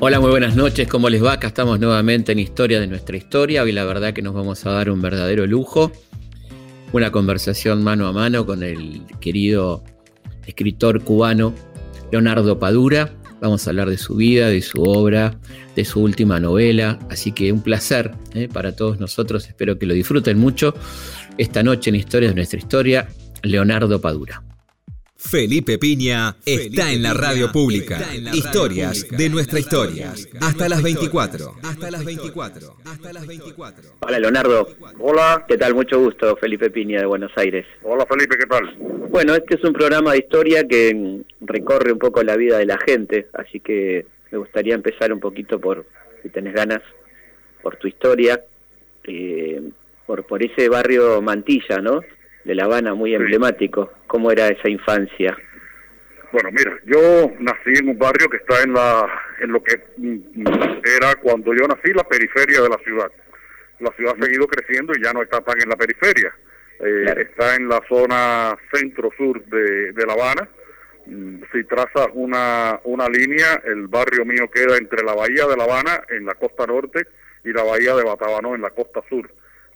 Hola, muy buenas noches, ¿cómo les va? Acá estamos nuevamente en Historia de nuestra historia. Hoy la verdad que nos vamos a dar un verdadero lujo. Una conversación mano a mano con el querido escritor cubano Leonardo Padura. Vamos a hablar de su vida, de su obra, de su última novela. Así que un placer ¿eh? para todos nosotros. Espero que lo disfruten mucho. Esta noche en Historia de nuestra historia, Leonardo Padura. Felipe Piña está en la radio pública. Historias de nuestra historia. Hasta las 24. Hasta las 24. Hasta las 24. Hola Leonardo. Hola. ¿Qué tal? Mucho gusto. Felipe Piña de Buenos Aires. Hola Felipe, ¿qué tal? Bueno, este es un programa de historia que mm, recorre un poco la vida de la gente, así que me gustaría empezar un poquito por, si tenés ganas, por tu historia, eh, por, por ese barrio Mantilla, ¿no? De La Habana muy emblemático. ¿Cómo era esa infancia? Bueno, mira, yo nací en un barrio que está en la en lo que mm, era cuando yo nací la periferia de la ciudad. La ciudad ha seguido creciendo y ya no está tan en la periferia. Eh, está en la zona centro-sur de, de La Habana. Mm, si trazas una, una línea, el barrio mío queda entre la bahía de La Habana en la costa norte y la bahía de Batabanó en la costa sur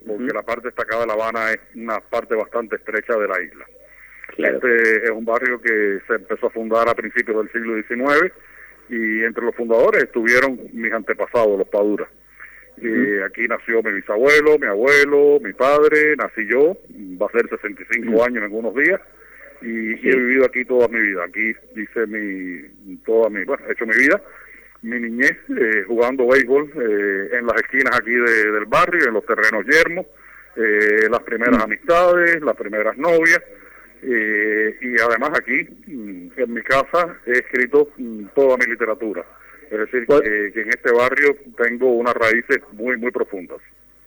porque la parte destacada de La Habana es una parte bastante estrecha de la isla. Este es un barrio que se empezó a fundar a principios del siglo XIX y entre los fundadores estuvieron mis antepasados, los Paduras. y aquí nació mi bisabuelo, mi abuelo, mi padre, nací yo, va a ser 65 años en algunos días y, y, he vivido aquí toda mi vida. Aquí hice mi, toda mi, bueno, he hecho mi vida mi niñez eh, jugando béisbol eh, en las esquinas aquí del barrio, en los terrenos yermos, eh, las primeras mm. amistades, las primeras novias, y además aquí, mm, en mi casa, he escrito mm, toda mi literatura. Es decir, que, que, en este barrio tengo unas raíces muy, muy profundas.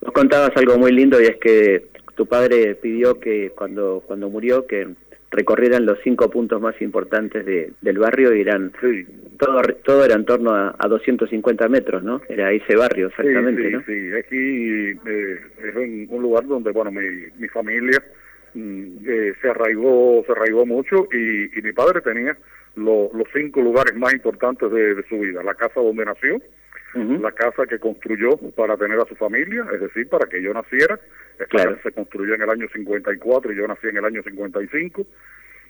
Nos contabas algo muy lindo y es que tu padre pidió que cuando, cuando murió que recorrieran los cinco puntos más importantes de, del barrio y eran todo todo era en torno a, a 250 metros, ¿no? Era ese barrio exactamente, sí, ¿no? Sí, aquí eh, es un, lugar donde, bueno, mi, mi familia mm, eh, se arraigó se arraigó mucho y, y mi padre tenía los cinco lugares más importantes de, su vida, la casa donde nació, la casa que construyó para tener a su familia, es decir, para que yo naciera. Esta se construyó en el año 54 y yo nací en el año 55.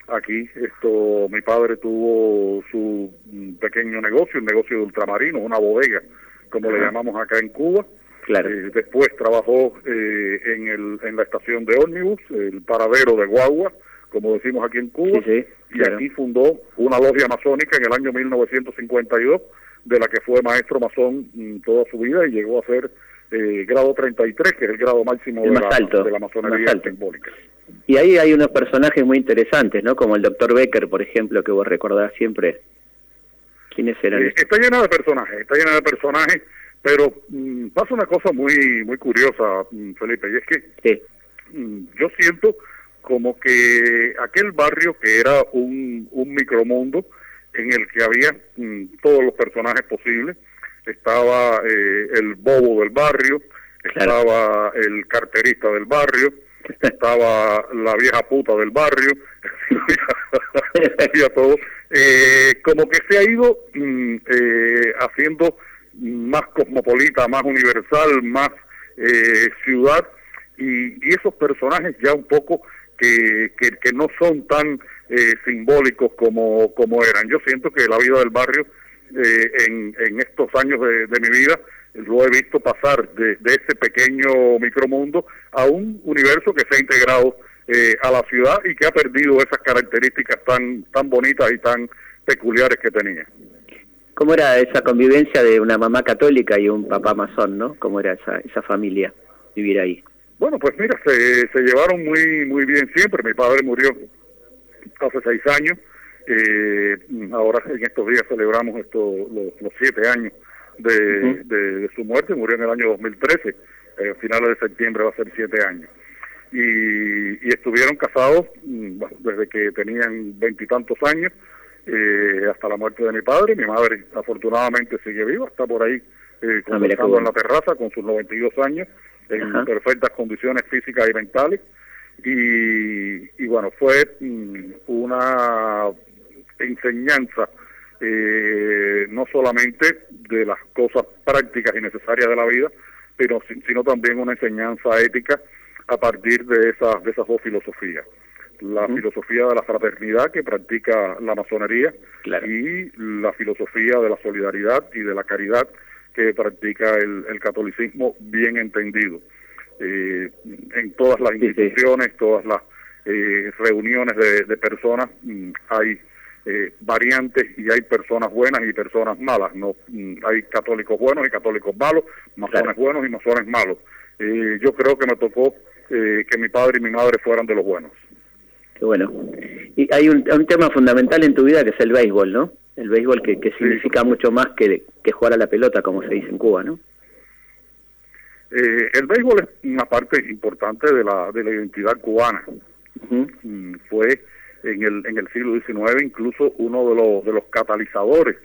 Aquí esto mi padre tuvo su mm, pequeño negocio, un negocio de ultramarino, una bodega, como le llamamos acá en Cuba. Claro. Eh, después trabajó eh, en, el, en la estación de ómnibus, el paradero de Guagua, como decimos aquí en Cuba, y aquí fundó una logia masónica en el año 1952 de la que fue maestro masón mm, toda su vida y llegó a ser eh, grado 33, que es el grado máximo de, la, de la masonería simbólica. Y ahí hay unos personajes muy interesantes, ¿no? Como el doctor Becker, por ejemplo, que vos recordás siempre. ¿Quiénes eran? Eh, está llena de personajes, está llena de personajes, pero mm, pasa una cosa muy muy curiosa, mm, Felipe, y es que yo siento como que aquel barrio que era un, un micromundo, en el que había mm, todos los personajes posibles. Estaba eh, el bobo del barrio, estaba el carterista del barrio, estaba la vieja puta del barrio, había todo. Eh, como que se ha ido mm, eh, haciendo más cosmopolita, más universal, más ciudad, y, y, esos personajes ya un poco que, que, que no son tan eh, simbólicos como, como eran. Yo siento que la vida del barrio eh, en, en estos años de, mi vida lo he visto pasar de, de, ese pequeño micromundo a un universo que se ha integrado eh, a la ciudad y que ha perdido esas características tan, tan bonitas y tan peculiares que tenía. ¿Cómo era esa convivencia de una mamá católica y un papá masón, no? ¿Cómo era esa, esa familia vivir ahí? Bueno, pues mira, se, se llevaron muy muy bien siempre. Mi padre murió hace seis años. Eh, ahora en estos días celebramos estos los, siete años de, de, su muerte. Murió en el año 2013. Eh, a finales de septiembre va a ser siete años. Y, y estuvieron casados mm, desde que tenían veintitantos años eh, hasta la muerte de mi padre. Mi madre afortunadamente sigue viva, está por ahí eh, ah, conversando en la terraza con sus 92 años en perfectas condiciones físicas y mentales y, bueno, fue mm, una enseñanza eh, no solamente de las cosas prácticas y necesarias de la vida, pero sino también una enseñanza ética a partir de esas, de esas dos filosofías. La filosofía de la fraternidad que practica la masonería y la filosofía de la solidaridad y de la caridad que practica el, catolicismo bien entendido. Eh, en todas las instituciones, todas las eh, reuniones de, personas mm, hay eh, variantes y hay personas buenas y personas malas. No mm, hay católicos buenos y católicos malos, masones buenos y masones malos. yo creo que me tocó que mi padre y mi madre fueran de los buenos. Qué bueno. Y hay un, un tema fundamental en tu vida que es el béisbol, ¿no? el béisbol que, que significa mucho más que, que jugar a la pelota, como se dice en Cuba, ¿no? Eh, el béisbol es una parte importante de la, de la identidad cubana. Mm, fue en el, en el siglo XIX incluso uno de los, de los catalizadores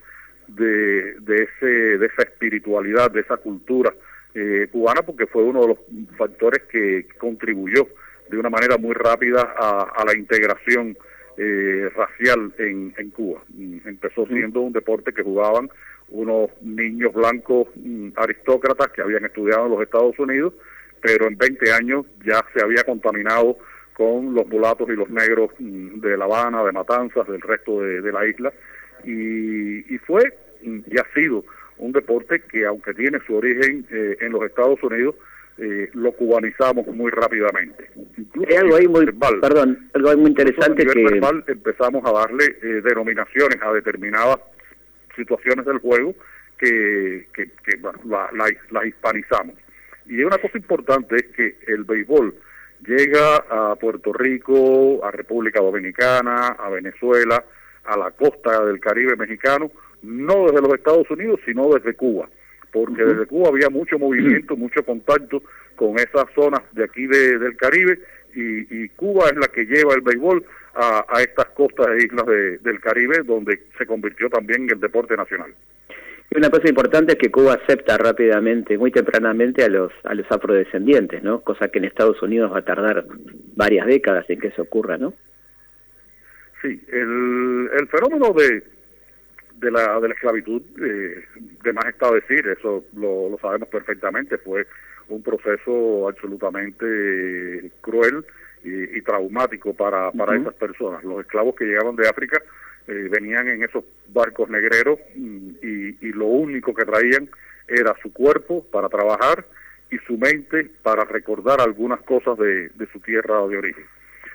de, de, ese, de esa espiritualidad, de esa cultura eh, cubana, porque fue uno de los factores que contribuyó de una manera muy rápida a, a la integración eh, racial en, en Cuba. Mm, empezó siendo un deporte que jugaban unos niños blancos mm, aristócratas que habían estudiado en los Estados Unidos, pero en 20 años ya se había contaminado con los mulatos y los negros mm, de La Habana, de Matanzas, del resto de, la isla, y, y fue y ha sido un deporte que aunque tiene su origen eh, en los Estados Unidos, eh, lo cubanizamos muy rápidamente. Hay algo ahí muy, perdón, algo muy interesante que empezamos a darle eh, denominaciones a determinadas situaciones del juego que, que, bueno, la, hispanizamos. Y una cosa importante es que el béisbol llega a Puerto Rico, a República Dominicana, a Venezuela, a la costa del Caribe mexicano, no desde los Estados Unidos, sino desde Cuba porque desde Cuba había mucho movimiento, mucho contacto con esas zonas de aquí del Caribe y, Cuba es la que lleva el béisbol a, estas costas e islas del Caribe donde se convirtió también en el deporte nacional. Y una cosa importante es que Cuba acepta rápidamente, muy tempranamente a los a los afrodescendientes, ¿no? Cosa que en Estados Unidos va a tardar varias décadas en que eso ocurra, ¿no? Sí, el, el fenómeno de, de la, de la esclavitud, eh, de más está decir, eso lo, lo sabemos perfectamente, fue un proceso absolutamente cruel y, traumático para, para esas personas. Los esclavos que llegaban de África eh, venían en esos barcos negreros y, y lo único que traían era su cuerpo para trabajar y su mente para recordar algunas cosas de, de su tierra de origen.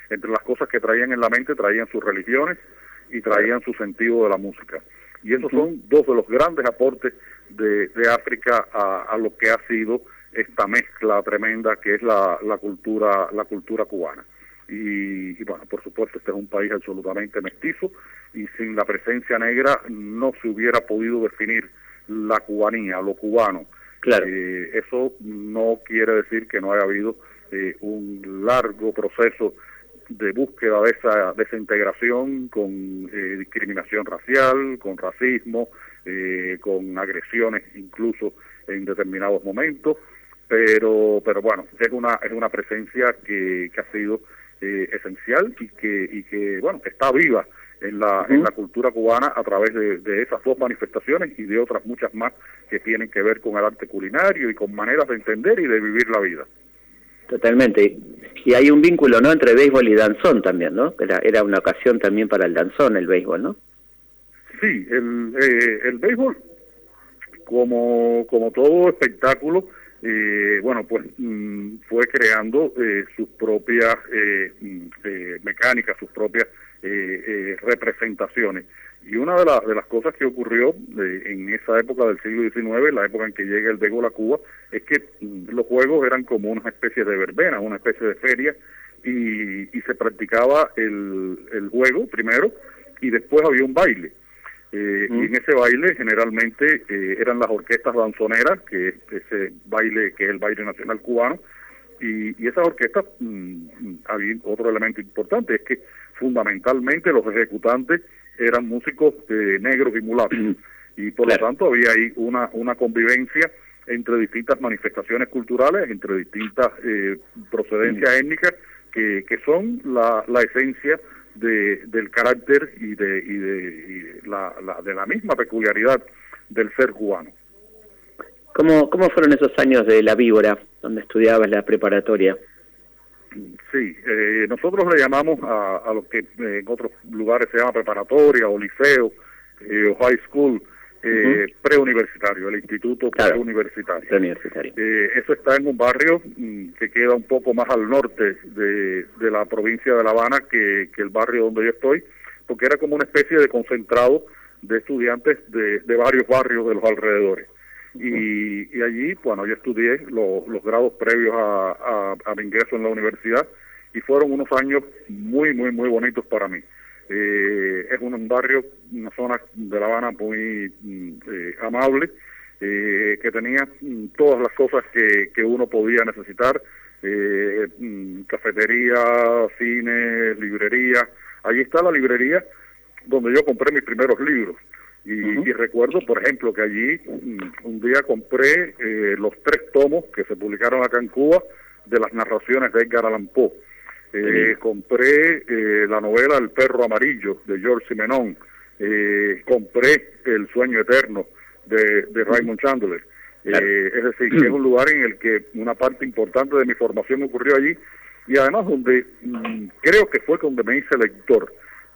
Entre las cosas que traían en la mente traían sus religiones y traían su sentido de la música. Y esos son dos de los grandes aportes de, de África a, a, lo que ha sido esta mezcla tremenda que es la, la cultura la cultura cubana. Y, bueno, por supuesto, este es un país absolutamente mestizo y sin la presencia negra no se hubiera podido definir la cubanía, lo cubano. Claro. Eh, eso no quiere decir que no haya habido eh, un largo proceso de búsqueda de esa desintegración con eh, discriminación racial, con racismo, eh, con agresiones incluso en determinados momentos, pero pero bueno, es una es una presencia que, que ha sido eh, esencial y que y que bueno está viva en la en la cultura cubana a través de, de esas dos manifestaciones y de otras muchas más que tienen que ver con el arte culinario y con maneras de entender y de vivir la vida. Totalmente. Y hay un vínculo, ¿no?, entre béisbol y danzón también, ¿no? Era, era una ocasión también para el danzón, el béisbol, ¿no? Sí, el, eh, el béisbol, como, como todo espectáculo, eh, bueno, pues mm, fue creando eh, sus propias eh, mm, eh, mecánicas, sus propias representaciones. Y una de, las de las cosas que ocurrió en esa época del siglo XIX, la época en que llega el béisbol a Cuba, es que mm, los juegos eran como una especie de verbena, una especie de feria, y, y se practicaba el, el juego primero, y después había un baile. Eh, y en ese baile generalmente eh, eran las orquestas danzoneras, que es ese baile que es el baile nacional cubano, y, y esas orquestas, mm, había otro elemento importante, es que fundamentalmente los ejecutantes eran músicos eh, negros y mulatos, y por lo tanto había ahí una, una convivencia entre distintas manifestaciones culturales, entre distintas procedencias étnicas, que, que son la, la esencia de, del carácter y de, y de, la, de la misma peculiaridad del ser cubano. ¿Cómo, ¿Cómo fueron esos años de la víbora, donde estudiabas la preparatoria? Sí, eh, nosotros le llamamos a, a lo que en otros lugares se llama preparatoria o liceo eh, o high school, eh, preuniversitario, el Instituto Preuniversitario. Eh, eso está en un barrio mm, que queda un poco más al norte de, de la provincia de La Habana que, que, el barrio donde yo estoy, porque era como una especie de concentrado de estudiantes de, de varios barrios de los alrededores. Y, y allí, bueno, yo estudié los grados previos a, a, mi ingreso en la universidad y fueron unos años muy, muy, muy bonitos para mí. Eh, es un barrio, una zona de La Habana muy mm, eh, amable, eh, que tenía mm, todas las cosas que, que uno podía necesitar, eh, mm, cafetería, cine, librería. Allí está la librería donde yo compré mis primeros libros. Y, recuerdo, por ejemplo, que allí un día compré eh, los tres tomos que se publicaron acá en Cuba de las narraciones de Edgar Allan Poe. Eh, compré eh, la novela El perro amarillo de George Simenon. compré El sueño eterno de, de Raymond Chandler. es decir, que es un lugar en el que una parte importante de mi formación ocurrió allí y además donde mm, creo que fue donde me hice lector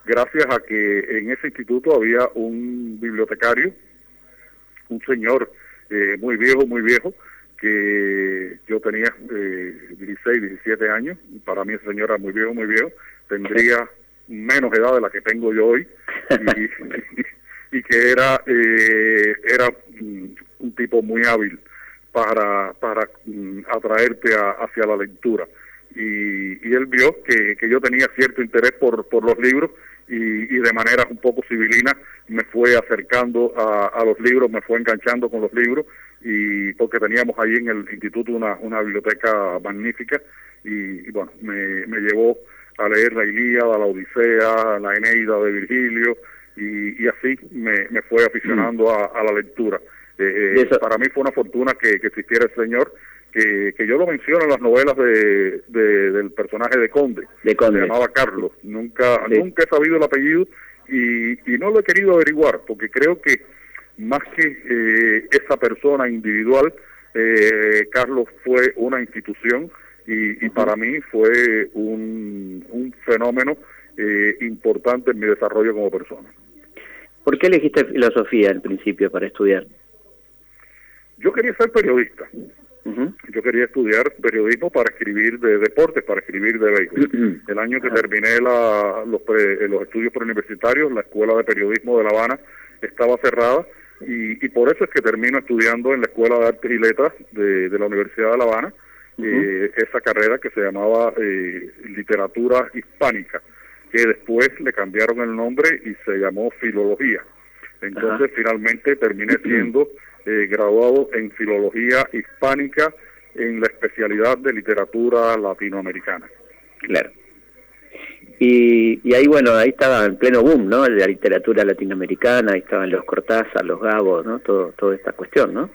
gracias a que en ese instituto había un bibliotecario, un señor eh, muy viejo, muy viejo, que yo tenía eh, 16, 17 años, y para mí ese señor era muy viejo, muy viejo, tendría menos edad de la que tengo yo hoy, y, que era, eh, era mm, un tipo muy hábil para, para mm, atraerte hacia la lectura. Y, y él vio que, que yo tenía cierto interés por, por los libros y, de manera un poco civilina me fue acercando a, los libros, me fue enganchando con los libros y porque teníamos ahí en el instituto una, una biblioteca magnífica y, bueno, me, me, llevó a leer la Ilíada, la Odisea, la Eneida de Virgilio y, así me, me fue aficionando a, la lectura. Eh, eh, para mí fue una fortuna que, que existiera el Señor que, yo lo menciono en las novelas de, del personaje de Conde, de Conde. se llamaba Carlos. Nunca, nunca he sabido el apellido y, y no lo he querido averiguar, porque creo que más que eh, esa persona individual, eh, Carlos fue una institución y, y para mí fue un, un fenómeno eh, importante en mi desarrollo como persona. ¿Por qué elegiste filosofía al principio para estudiar? Yo quería ser periodista. Yo quería estudiar periodismo para escribir de deportes, para escribir de béisbol. El año que terminé la, los, eh, los estudios preuniversitarios, la Escuela de Periodismo de La Habana estaba cerrada y, y, por eso es que termino estudiando en la Escuela de Artes y Letras de, de la Universidad de La Habana eh, esa carrera que se llamaba eh, Literatura Hispánica, que después le cambiaron el nombre y se llamó Filología. Entonces finalmente terminé siendo eh, graduado en Filología Hispánica en la especialidad de literatura latinoamericana. Claro. Y, ahí, bueno, ahí estaba en pleno boom, ¿no? La literatura latinoamericana, ahí estaban los Cortázar, los Gabos, ¿no? Todo, toda esta cuestión, ¿no?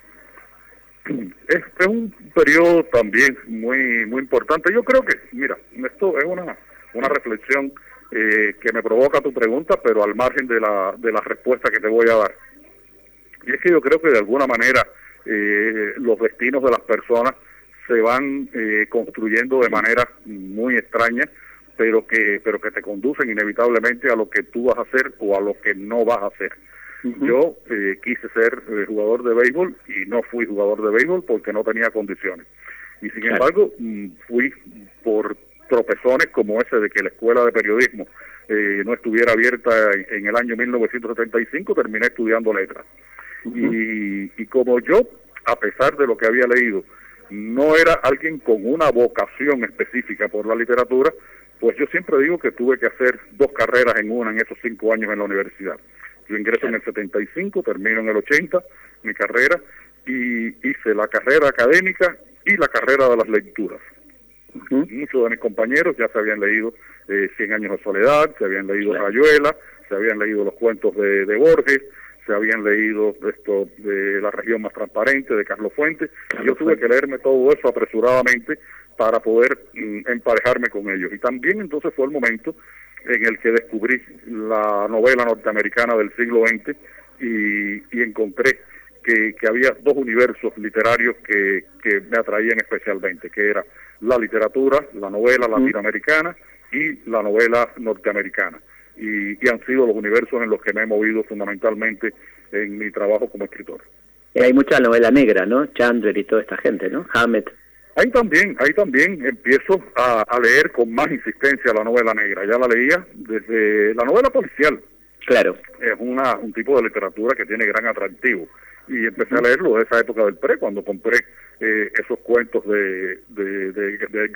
Es, es un periodo también muy muy importante. Yo creo que, mira, esto es una, una reflexión eh, que me provoca tu pregunta, pero al margen de la, de la respuesta que te voy a dar. Y es que yo creo que de alguna manera eh, los destinos de las personas se van eh, construyendo de manera muy extraña, pero que, pero que te conducen inevitablemente a lo que tú vas a hacer o a lo que no vas a hacer. Yo eh, quise ser jugador de béisbol y no fui jugador de béisbol porque no tenía condiciones. Y sin embargo, mm, fui por tropezones como ese de que la escuela de periodismo no estuviera abierta en el año 1975, terminé estudiando letras y, como yo, a pesar de lo que había leído, no era alguien con una vocación específica por la literatura, pues yo siempre digo que tuve que hacer dos carreras en una en esos cinco años en la universidad. Yo ingreso en el 75, termino en el 80 mi carrera y hice la carrera académica y la carrera de las lecturas. Muchos de mis compañeros ya se habían leído eh, Cien años de soledad, se habían leído Rayuela, se habían leído los cuentos de, de Borges, se habían leído esto de la región más transparente de Carlos Fuentes. yo tuve que leerme todo eso apresuradamente para poder mm, emparejarme con ellos. Y también entonces fue el momento en el que descubrí la novela norteamericana del siglo XX y, encontré que, había dos universos literarios que, que me atraían especialmente, que era la literatura, la novela latinoamericana y la novela norteamericana. Y, y, han sido los universos en los que me he movido fundamentalmente en mi trabajo como escritor. Y hay mucha novela negra, ¿no? Chandler y toda esta gente, ¿no? Hammett. Ahí también, ahí también empiezo a, leer con más insistencia la novela negra. Ya la leía desde la novela policial. Claro. Es una, un tipo de literatura que tiene gran atractivo. Y empecé a leerlo de esa época del pre, cuando compré eh, esos cuentos de, de, de, de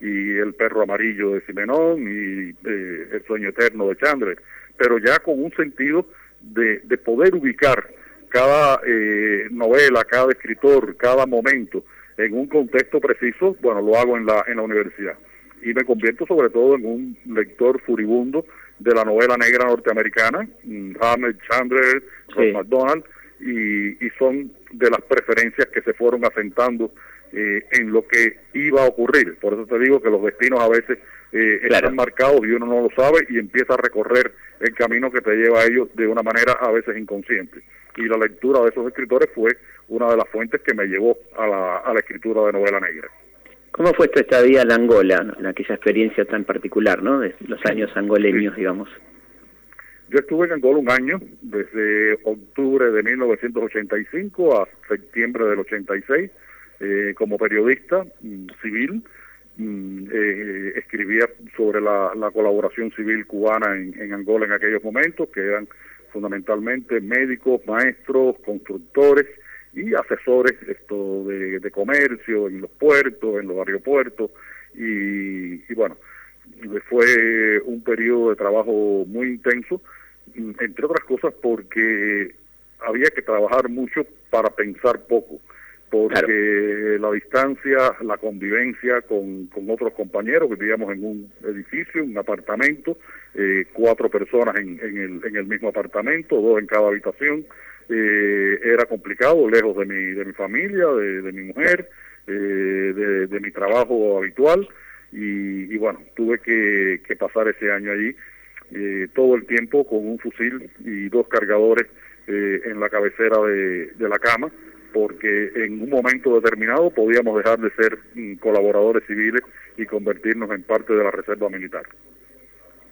y El perro amarillo de Simenón y eh, El sueño eterno de Chandler. Pero ya con un sentido de, de poder ubicar cada eh, novela, cada escritor, cada momento en un contexto preciso, bueno, lo hago en la, en la universidad. Y me convierto sobre todo en un lector furibundo de la novela negra norteamericana, mm, Hamlet, Chandler, Ross McDonald, y, y, son de las preferencias que se fueron asentando eh, en lo que iba a ocurrir. Por eso te digo que los destinos a veces eh, están marcados y uno no lo sabe y empieza a recorrer el camino que te lleva a ellos de una manera a veces inconsciente. Y la lectura de esos escritores fue una de las fuentes que me llevó a la, a la escritura de novela negra. ¿Cómo fue tu estadía en Angola, en aquella experiencia tan particular, ¿no? De los años angoleños, digamos. Yo estuve en Angola un año, desde octubre de 1985 a septiembre del 86, eh, como periodista mm, civil. Mm, eh, escribía sobre la, colaboración civil cubana en, Angola en aquellos momentos, que eran fundamentalmente médicos, maestros, constructores, y asesores esto de, de, comercio en los puertos, en los aeropuertos. Y, y bueno, fue un periodo de trabajo muy intenso, entre otras cosas porque había que trabajar mucho para pensar poco, porque la distancia, la convivencia con, con otros compañeros, vivíamos en un edificio, un apartamento, eh, cuatro personas en, en, el, en el mismo apartamento, dos en cada habitación, eh, era complicado, lejos de mi, de mi familia, de, mi mujer, eh, de, mi trabajo habitual. Y, bueno, tuve que, pasar ese año allí eh, todo el tiempo con un fusil y dos cargadores en la cabecera de, de la cama porque en un momento determinado podíamos dejar de ser mm, colaboradores civiles y convertirnos en parte de la Reserva Militar.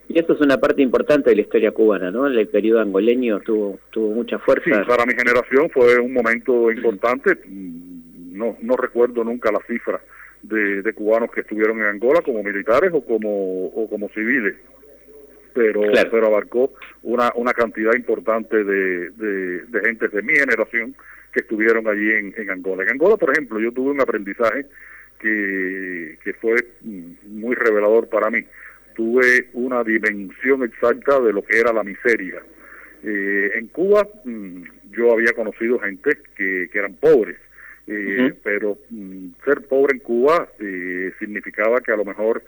Y esto es una parte importante de la historia cubana, ¿no? El periodo angoleño tuvo tuvo mucha fuerza. Sí, para mi generación fue un momento importante. No no recuerdo nunca la cifra de, de cubanos que estuvieron en Angola como militares o como o como civiles, pero pero abarcó una una cantidad importante de, de, de gente de mi generación que estuvieron allí en, en Angola. En Angola, por ejemplo, yo tuve un aprendizaje que, que fue muy revelador para mí tuve una dimensión exacta de lo que era la miseria. Eh, en Cuba mm, yo había conocido gente que, que eran pobres, eh, pero mm, ser pobre en Cuba eh, significaba que a lo mejor,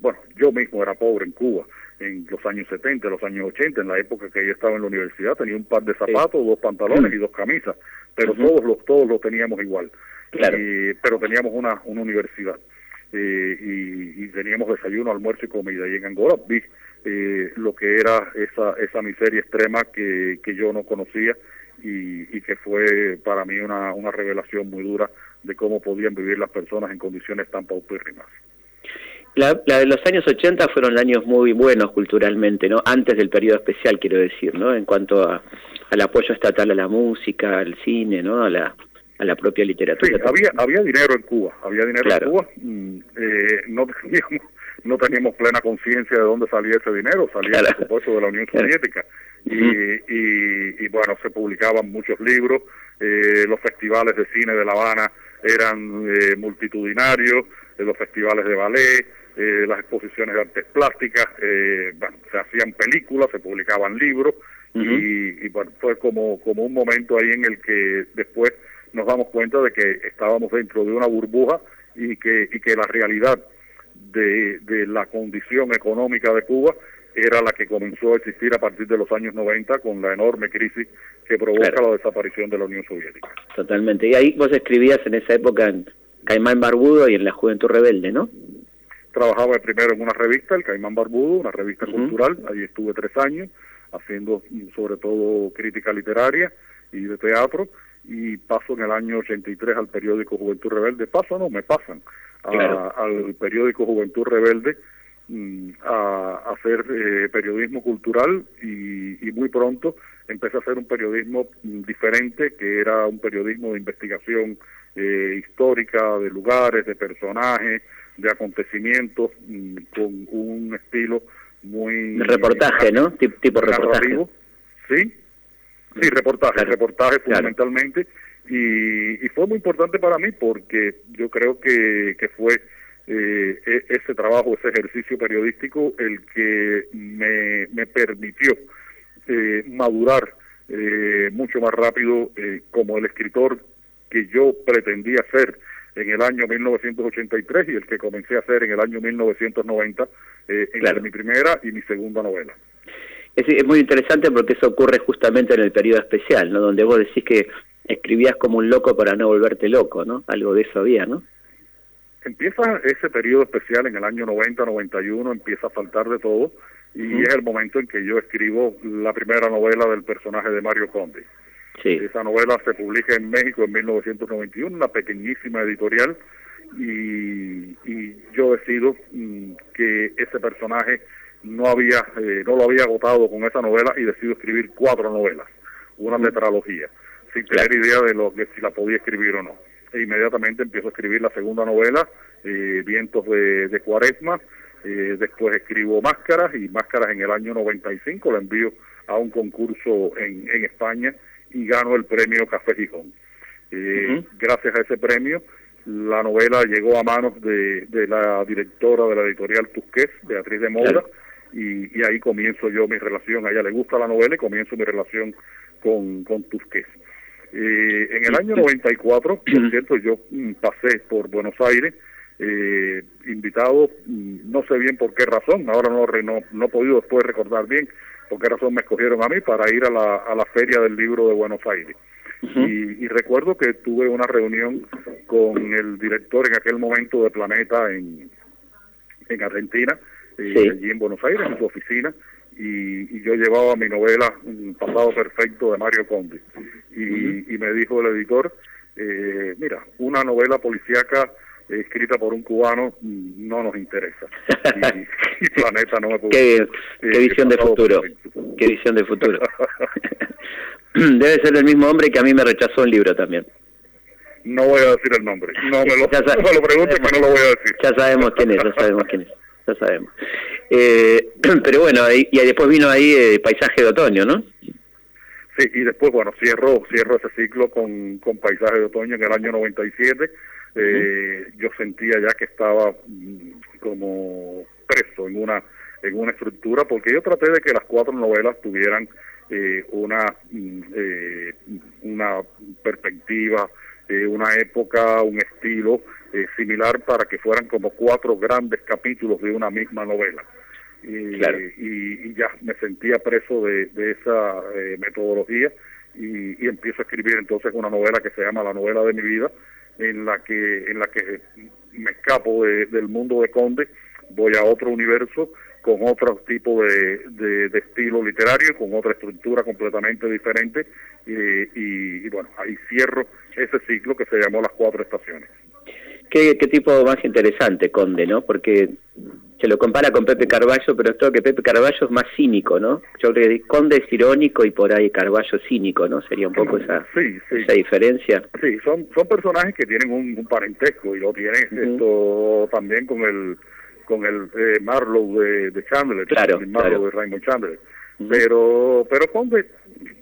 bueno, yo mismo era pobre en Cuba en los años 70, los años 80, en la época que yo estaba en la universidad, tenía un par de zapatos, dos pantalones y dos camisas, pero todos los todos lo teníamos igual. pero teníamos una, una universidad. Eh, y, teníamos desayuno, almuerzo y comida. Y en Angola vi eh, lo que era esa, esa miseria extrema que, que yo no conocía y, y que fue para mí una, una revelación muy dura de cómo podían vivir las personas en condiciones tan paupérrimas. La, la, de los años 80 fueron años muy buenos culturalmente, ¿no? Antes del periodo especial, quiero decir, ¿no? En cuanto a, al apoyo estatal a la música, al cine, ¿no? A la, a la propia literatura. Sí, había, había dinero en Cuba, había dinero en Cuba. Mm, eh, no, teníamos, no teníamos plena conciencia de dónde salía ese dinero, salía por supuesto de la Unión Soviética. Y, y, y, bueno, se publicaban muchos libros, eh, los festivales de cine de La Habana eran eh, multitudinarios, eh, los festivales de ballet, eh, las exposiciones de artes plásticas, eh, bueno, se hacían películas, se publicaban libros, y, y bueno, fue como, como un momento ahí en el que después nos damos cuenta de que estábamos dentro de una burbuja y que, y que la realidad de, de la condición económica de Cuba era la que comenzó a existir a partir de los años 90 con la enorme crisis que provoca la desaparición de la Unión Soviética. Totalmente. Y ahí vos escribías en esa época en, Caimán Barbudo y en la Juventud Rebelde, ¿no? Trabajaba primero en una revista, el Caimán Barbudo, una revista cultural, ahí estuve tres años haciendo sobre todo crítica literaria y de teatro, y paso en el año 83 al periódico Juventud Rebelde, paso no, me pasan al periódico Juventud Rebelde mm, a, hacer eh, periodismo cultural. Y, muy pronto empecé a hacer un periodismo mm, diferente, que era un periodismo de investigación eh, histórica, de lugares, de personajes, de acontecimientos, con un estilo muy... reportaje, ¿no? Tipo, reportaje. Sí, sí, reportaje, reportaje fundamentalmente. Y, fue muy importante para mí porque yo creo que, que fue eh, e, ese trabajo, ese ejercicio periodístico el que me, me permitió eh, madurar eh, mucho más rápido como el escritor que yo pretendía ser en el año 1983 y el que comencé a hacer en el año 1990 eh, en mi primera y mi segunda novela. Es, muy interesante porque eso ocurre justamente en el periodo especial, ¿no? Donde vos decís que escribías como un loco para no volverte loco, ¿no? Algo de eso había, ¿no? Empieza ese periodo especial en el año 90-91, empieza a faltar de todo y es el momento en que yo escribo la primera novela del personaje de Mario Conde. Esa novela se publica en México en 1991, una pequeñísima editorial, y, yo decido mm, que ese personaje no había eh, no lo había agotado con esa novela y decido escribir cuatro novelas, una tetralogía, sin tener idea de lo que si la podía escribir o no. E inmediatamente empiezo a escribir la segunda novela, eh, Vientos de, Cuaresma, eh, después escribo Máscaras y Máscaras en el año 95 la envío a un concurso en, en España y ganó el premio Café Gijón. Eh, gracias a ese premio, la novela llegó a manos de, la directora de la editorial Tusqués, Beatriz de Moura, y, ahí comienzo yo mi relación. A ella le gusta la novela y comienzo mi relación con, con Tusqués. Eh, en el año 94, por cierto, yo mm, pasé por Buenos Aires, eh, invitado, mm, no sé bien por qué razón, ahora no, no, no he podido después recordar bien, por qué razón me escogieron a mí para ir a la, a la Feria del Libro de Buenos Aires. y, recuerdo que tuve una reunión con el director en aquel momento de Planeta en, en Argentina, eh, allí en Buenos Aires, en su oficina, y, yo llevaba mi novela Un Pasado Perfecto de Mario Conde. Y, y me dijo el editor, eh, mira, una novela policíaca escrita por un cubano no nos interesa. Y, Planeta no me pudo. Qué, qué visión de futuro. Qué visión de futuro. Debe ser el mismo hombre que a mí me rechazó un libro también. No voy a decir el nombre. No me lo, no lo preguntes, pero no lo voy a decir. Ya sabemos quién es, ya sabemos quién es. Ya sabemos. Eh, pero bueno, y, y después vino ahí el Paisaje de Otoño, ¿no? Sí, y después, bueno, cierro, cierro ese ciclo con, con Paisaje de Otoño en el año 97 eh, yo sentía ya que estaba mm, como preso en una en una estructura porque yo traté de que las cuatro novelas tuvieran eh, una mm, eh, una perspectiva una época un estilo similar para que fueran como cuatro grandes capítulos de una misma novela. Y, y, ya me sentía preso de, de esa metodología y, y empiezo a escribir entonces una novela que se llama La novela de mi vida en la que en la que me escapo del mundo de Conde, voy a otro universo con otro tipo de, de, estilo literario, con otra estructura completamente diferente y, bueno, ahí cierro ese ciclo que se llamó Las Cuatro Estaciones. Qué, qué tipo más interesante, Conde, ¿no? Porque se lo compara con Pepe Carballo, pero creo que Pepe Carballo es más cínico, ¿no? Yo creo que Conde es irónico y por ahí Carballo cínico, ¿no? Sería un poco esa, esa diferencia. Sí, son, son personajes que tienen un, parentesco y lo tienen esto también con el con el eh, Marlowe de, Chandler, claro, el Marlowe de Raymond Chandler. Pero pero Conde,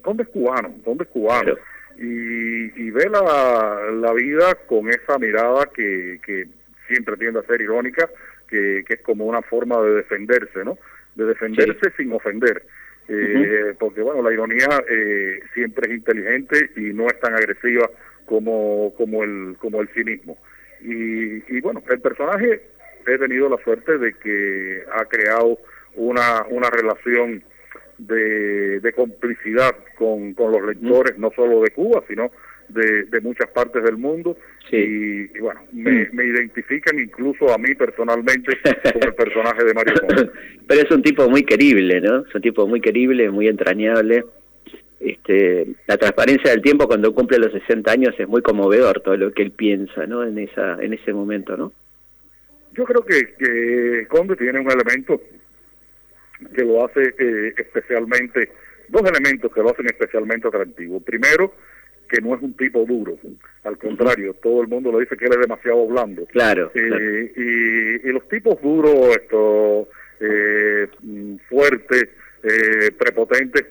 Conde es cubano, Conde es cubano. Y, y ve la, la vida con esa mirada que, que siempre tiende a ser irónica, que, es como una forma de defenderse, ¿no? De defenderse sin ofender. Eh, porque, bueno, la ironía eh, siempre es inteligente y no es tan agresiva como, como, el, como el cinismo. Y, y bueno, el personaje he tenido la suerte de que ha creado una, una relación de, de complicidad con, con los lectores, no solo de Cuba, sino de, muchas partes del mundo y, bueno, me, mm. me, identifican incluso a mí personalmente con el personaje de Mario Conde. Pero es un tipo muy querible, ¿no? Es un tipo muy querible, muy entrañable. Este, la transparencia del tiempo cuando cumple los 60 años es muy conmovedor todo lo que él piensa, ¿no? En esa en ese momento, ¿no? Yo creo que, que Conde tiene un elemento que lo hace eh, especialmente, dos elementos que lo hacen especialmente atractivo. Primero, que no es un tipo duro, al contrario, todo el mundo le dice que él es demasiado blando. Claro. Eh, Y, los tipos duros, esto, eh, fuertes, eh, prepotentes,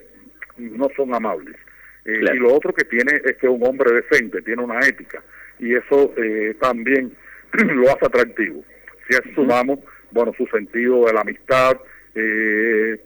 no son amables. Eh, y lo otro que tiene es que es un hombre decente, tiene una ética, y eso también lo hace atractivo. Si sumamos, bueno, su sentido de la amistad, eh,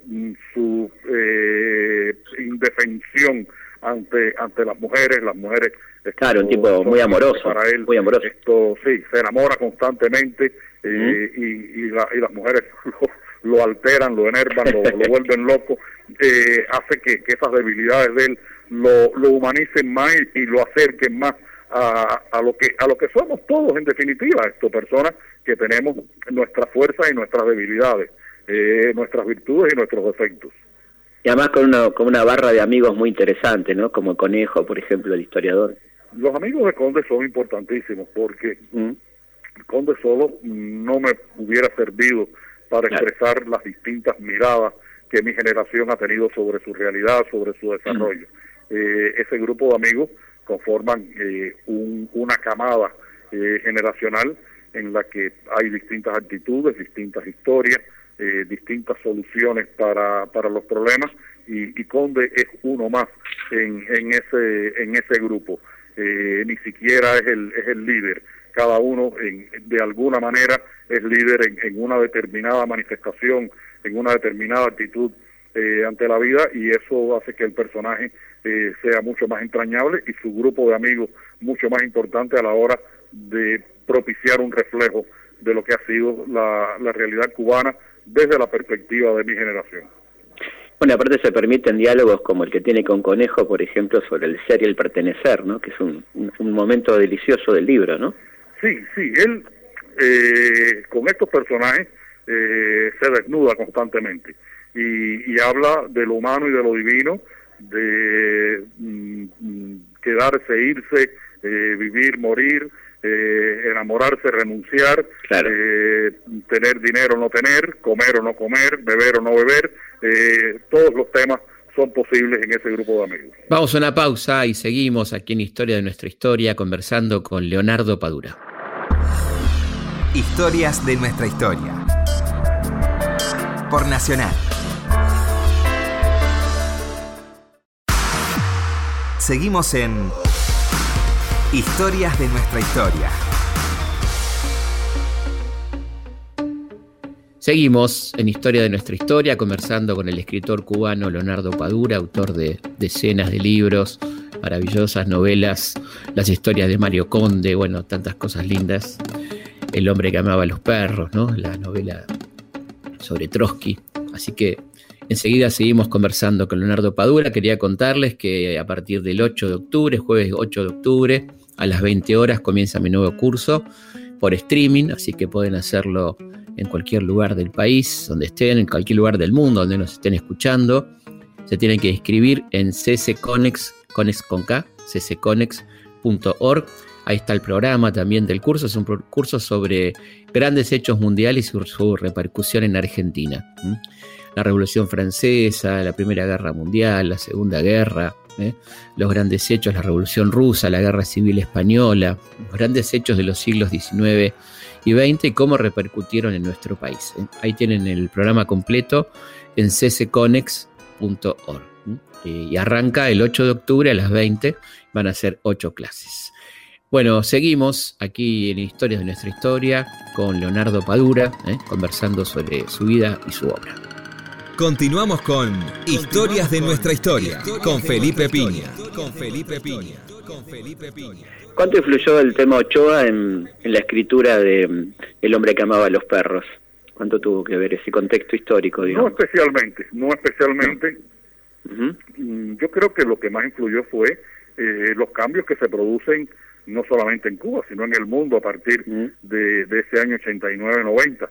su eh, indefensión ante ante las mujeres, las mujeres claro, un tipo muy amoroso, para él, muy amoroso. Esto sí, se enamora constantemente eh, y, y, las mujeres lo, alteran, lo enervan, lo, vuelven loco, eh, hace que, esas debilidades de él lo, lo humanicen más y, lo acerquen más a, a, lo que a lo que somos todos en definitiva, esto personas que tenemos nuestras fuerzas y nuestras debilidades eh, nuestras virtudes y nuestros defectos. Y además con una, con una barra de amigos muy interesante, ¿no? Como Conejo, por ejemplo, el historiador. Los amigos de Conde son importantísimos porque mm. Conde solo no me hubiera servido para expresar las distintas miradas que mi generación ha tenido sobre su realidad, sobre su desarrollo. Mm. Eh, ese grupo de amigos conforman eh, un, una camada eh, generacional en la que hay distintas actitudes, distintas historias, eh, distintas soluciones para, para los problemas y, Conde es uno más en, en ese en ese grupo. Eh, ni siquiera es el es el líder. Cada uno en, de alguna manera es líder en, en, una determinada manifestación en una determinada actitud eh, ante la vida y eso hace que el personaje sea mucho más entrañable y su grupo de amigos mucho más importante a la hora de propiciar un reflejo de lo que ha sido la, la realidad cubana desde la perspectiva de mi generación. Bueno, aparte se permiten diálogos como el que tiene con Conejo, por ejemplo, sobre el ser y el pertenecer, ¿no? Que es un, un momento delicioso del libro, ¿no? Sí, sí, él eh, con estos personajes eh, se desnuda constantemente y, y, habla de lo humano y de lo divino, de mm, mm, quedarse, irse, eh, vivir, morir, eh, enamorarse, renunciar, eh, tener dinero o no tener, comer o no comer, beber o no beber, eh, todos los temas son posibles en ese grupo de amigos. Vamos a una pausa y seguimos aquí en Historia de nuestra historia conversando con Leonardo Padura. Historias de nuestra historia. Por Nacional. Seguimos en Historias de nuestra historia. Seguimos en Historia de nuestra historia conversando con el escritor cubano Leonardo Padura, autor de decenas de libros, maravillosas novelas, las historias de Mario Conde, bueno, tantas cosas lindas. El hombre que amaba a los perros, ¿no? La novela sobre Trotsky. Así que Enseguida seguimos conversando con Leonardo Padura. Quería contarles que a partir del 8 de octubre, jueves 8 de octubre, a las 20 horas comienza mi nuevo curso por streaming, así que pueden hacerlo en cualquier lugar del país, donde estén, en cualquier lugar del mundo donde nos estén escuchando. Se tienen que inscribir en ccconex, con K, ccconex.org. Ahí está el programa también del curso. Es un curso sobre grandes hechos mundiales y su, repercusión en Argentina la Revolución Francesa, la Primera Guerra Mundial, la Segunda Guerra, ¿eh? los grandes hechos, la Revolución Rusa, la Guerra Civil Española, los grandes hechos de los siglos XIX y XX y cómo repercutieron en nuestro país. ¿eh? Ahí tienen el programa completo en ccconex.org. ¿eh? Y arranca el 8 de octubre a las 20, van a ser 8 clases. Bueno, seguimos aquí en Historias de nuestra historia con Leonardo Padura, conversando sobre su vida y su obra. Continuamos con Historias de nuestra historia con Felipe Piña. Con Felipe Piña. Con Felipe Piña. ¿Cuánto influyó el tema Ochoa en, la escritura de mm, El hombre que amaba a los perros? ¿Cuánto tuvo que ver ese contexto histórico? No especialmente, no especialmente. Mm, yo creo que lo que más influyó fue eh, los cambios que se producen no solamente en Cuba, sino en el mundo a partir de, de ese año 89-90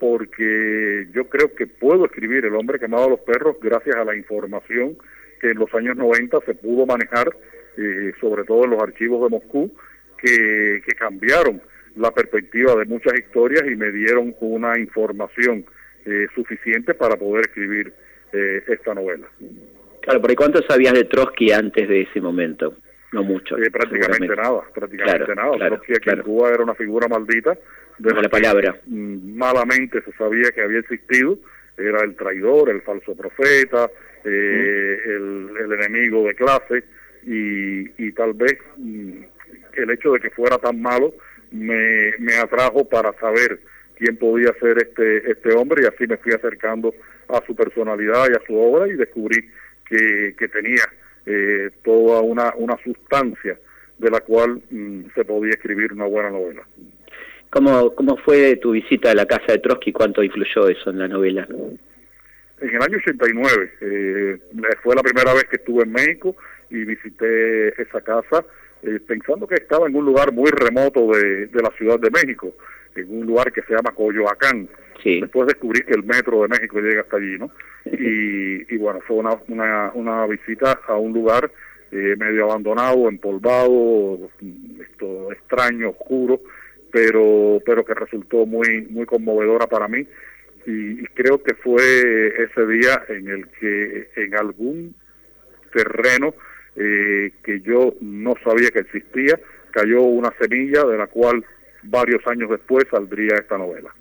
porque yo creo que puedo escribir El hombre que amaba a los perros gracias a la información que en los años 90 se pudo manejar, eh, sobre todo en los archivos de Moscú, que, cambiaron la perspectiva de muchas historias y me dieron una información eh, suficiente para poder escribir eh, esta novela. Claro, ¿por cuánto sabías de Trotsky antes de ese momento? No mucho. prácticamente nada, prácticamente nada. Trotsky aquí en Cuba era una figura maldita de la palabra. Malamente se sabía que había existido, era el traidor, el falso profeta, eh, el, enemigo de clase, y, tal vez mm, el hecho de que fuera tan malo me, me atrajo para saber quién podía ser este, este hombre, y así me fui acercando a su personalidad y a su obra, y descubrí que, que tenía eh, toda una, una sustancia de la cual mm, se podía escribir una buena novela. ¿Cómo, ¿Cómo fue tu visita a la casa de Trotsky? ¿Cuánto influyó eso en la novela? En el año 89 eh, fue la primera vez que estuve en México y visité esa casa eh, pensando que estaba en un lugar muy remoto de, de, la Ciudad de México, en un lugar que se llama Coyoacán. Sí. Después descubrí que el metro de México llega hasta allí, ¿no? Y, y bueno, fue una, una, una visita a un lugar eh, medio abandonado, empolvado, esto extraño, oscuro, pero pero que resultó muy muy conmovedora para mí y, creo que fue ese día en el que en algún terreno eh, que yo no sabía que existía cayó una semilla de la cual varios años después saldría esta novela.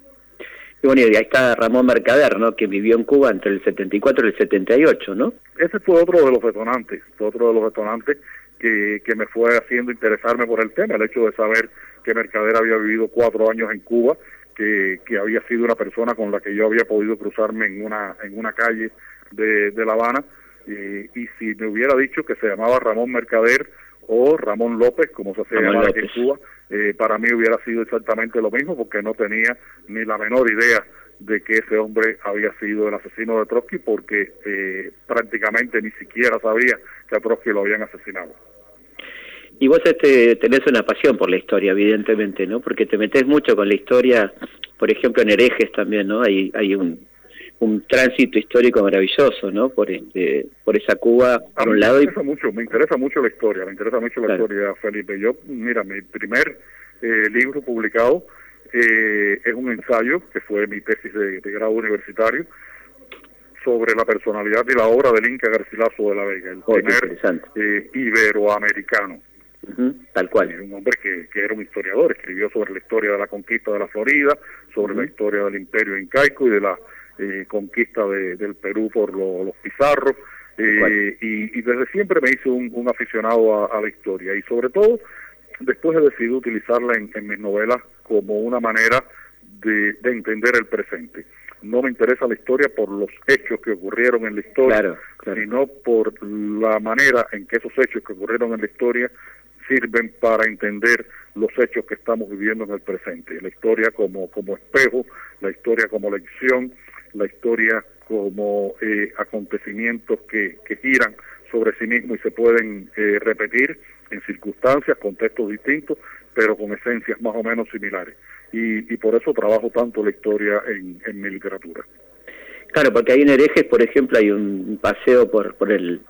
Y bueno, y ahí está Ramón Mercader, ¿no? Que vivió en Cuba entre el 74 y el 78, ¿no? Ese fue otro de los detonantes, otro de los detonantes que, que me fue haciendo interesarme por el tema, el hecho de saber que Mercader había vivido cuatro años en Cuba, que, que había sido una persona con la que yo había podido cruzarme en una, en una calle de, de La Habana, y, y si me hubiera dicho que se llamaba Ramón Mercader o Ramón López, como se hacía llamar aquí en Cuba, eh, para mí hubiera sido exactamente lo mismo, porque no tenía ni la menor idea de que ese hombre había sido el asesino de Trotsky, porque eh, prácticamente ni siquiera sabía que a Trotsky lo habían asesinado. Y vos este, tenés una pasión por la historia, evidentemente, ¿no? Porque te metes mucho con la historia, por ejemplo, en herejes también, ¿no? Hay, hay un, un tránsito histórico maravilloso, ¿no? Por este, por esa Cuba, por un lado. Me interesa mucho, me interesa mucho la historia, me interesa mucho la historia, Felipe. Yo, mira, mi primer eh, libro publicado eh, es un ensayo que fue mi tesis de, grado universitario sobre la personalidad y la obra del Inca Garcilaso de la Vega, el primer eh, iberoamericano tal cual. Un hombre que, que, era un historiador, escribió sobre la historia de la conquista de la Florida, sobre la historia del imperio incaico y de la eh, conquista de, del Perú por los pizarros. Eh, y, desde siempre me hice un, aficionado a, la historia y sobre todo después he decidido utilizarla en, en mis novelas como una manera de, de, entender el presente. No me interesa la historia por los hechos que ocurrieron en la historia, sino por la manera en que esos hechos que ocurrieron en la historia sirven para entender los hechos que estamos viviendo en el presente, la historia como, como espejo, la historia como lección, la historia como eh, acontecimientos que, giran sobre sí mismos y se pueden eh, repetir en circunstancias, contextos distintos, pero con esencias más o menos similares. Y, y por eso trabajo tanto la historia en, en mi literatura. Claro, porque ahí en Herejes, por ejemplo, hay un paseo por, por el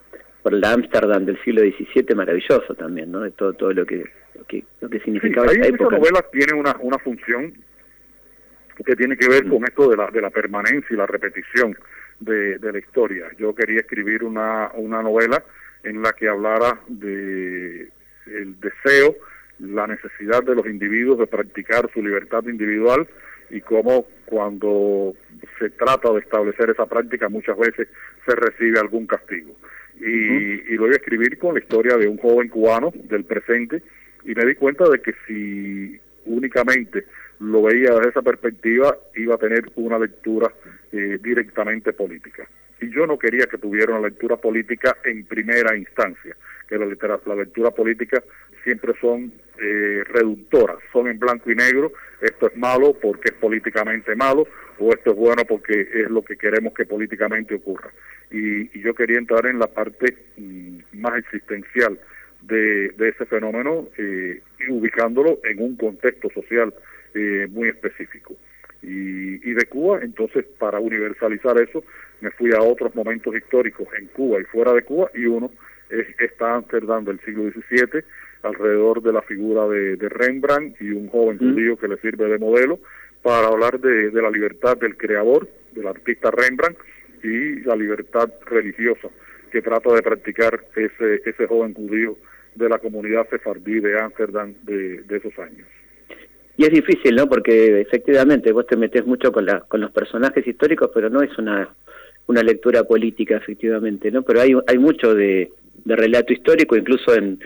por el Ámsterdam del siglo XVII maravilloso también, ¿no? De todo, todo lo que, lo que, lo que significaba esa época. novela tiene una, una función que tiene que ver con esto de la, de la permanencia y la repetición de, de la historia. Yo quería escribir una, una novela en la que hablara de el deseo, la necesidad de los individuos de practicar su libertad individual y cómo cuando se trata de establecer esa práctica muchas veces se recibe algún castigo y, lo voy a escribir con la historia de un joven cubano del presente y me di cuenta de que si únicamente lo veía desde esa perspectiva iba a tener una lectura eh, directamente política. Y yo no quería que tuviera una lectura política en primera instancia, que la, la lectura política siempre son eh, reductoras, son en blanco y negro, esto es malo porque es políticamente malo, esto es bueno porque es lo que queremos que políticamente ocurra. Y, yo quería entrar en la parte mm, más existencial de, ese fenómeno eh, y ubicándolo en un contexto social eh, muy específico. Y, y de Cuba, entonces, para universalizar eso, me fui a otros momentos históricos en Cuba y fuera de Cuba, y uno es esta Amsterdam del siglo XVII, alrededor de la figura de, Rembrandt y un joven judío que le sirve de modelo, para hablar de, la libertad del creador, del artista Rembrandt, y la libertad religiosa que trata de practicar ese, ese joven judío de la comunidad sefardí de Ámsterdam de, esos años. Y es difícil, ¿no? Porque efectivamente vos te metes mucho con, la, con los personajes históricos, pero no es una, una lectura política, efectivamente, ¿no? Pero hay, hay mucho de, de relato histórico, incluso en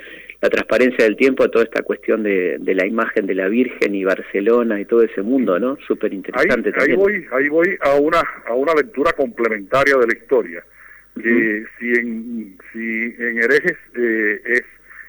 la transparencia del tiempo, toda esta cuestión de, de, la imagen de la Virgen y Barcelona y todo ese mundo, ¿no? Súper interesante ahí, Ahí voy, ahí voy a una, a una lectura complementaria de la historia. que si en, si en herejes eh, es